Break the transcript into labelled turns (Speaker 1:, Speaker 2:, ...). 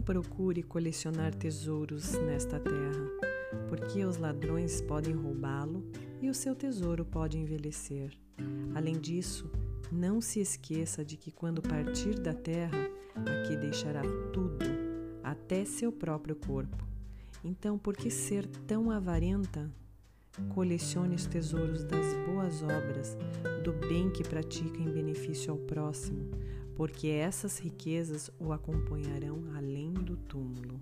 Speaker 1: procure colecionar tesouros nesta terra, porque os ladrões podem roubá-lo e o seu tesouro pode envelhecer. Além disso, não se esqueça de que quando partir da terra, aqui deixará tudo, até seu próprio corpo. Então, por que ser tão avarenta? Colecione os tesouros das boas obras, do bem que pratica em benefício ao próximo, porque essas riquezas o acompanharão além do túmulo.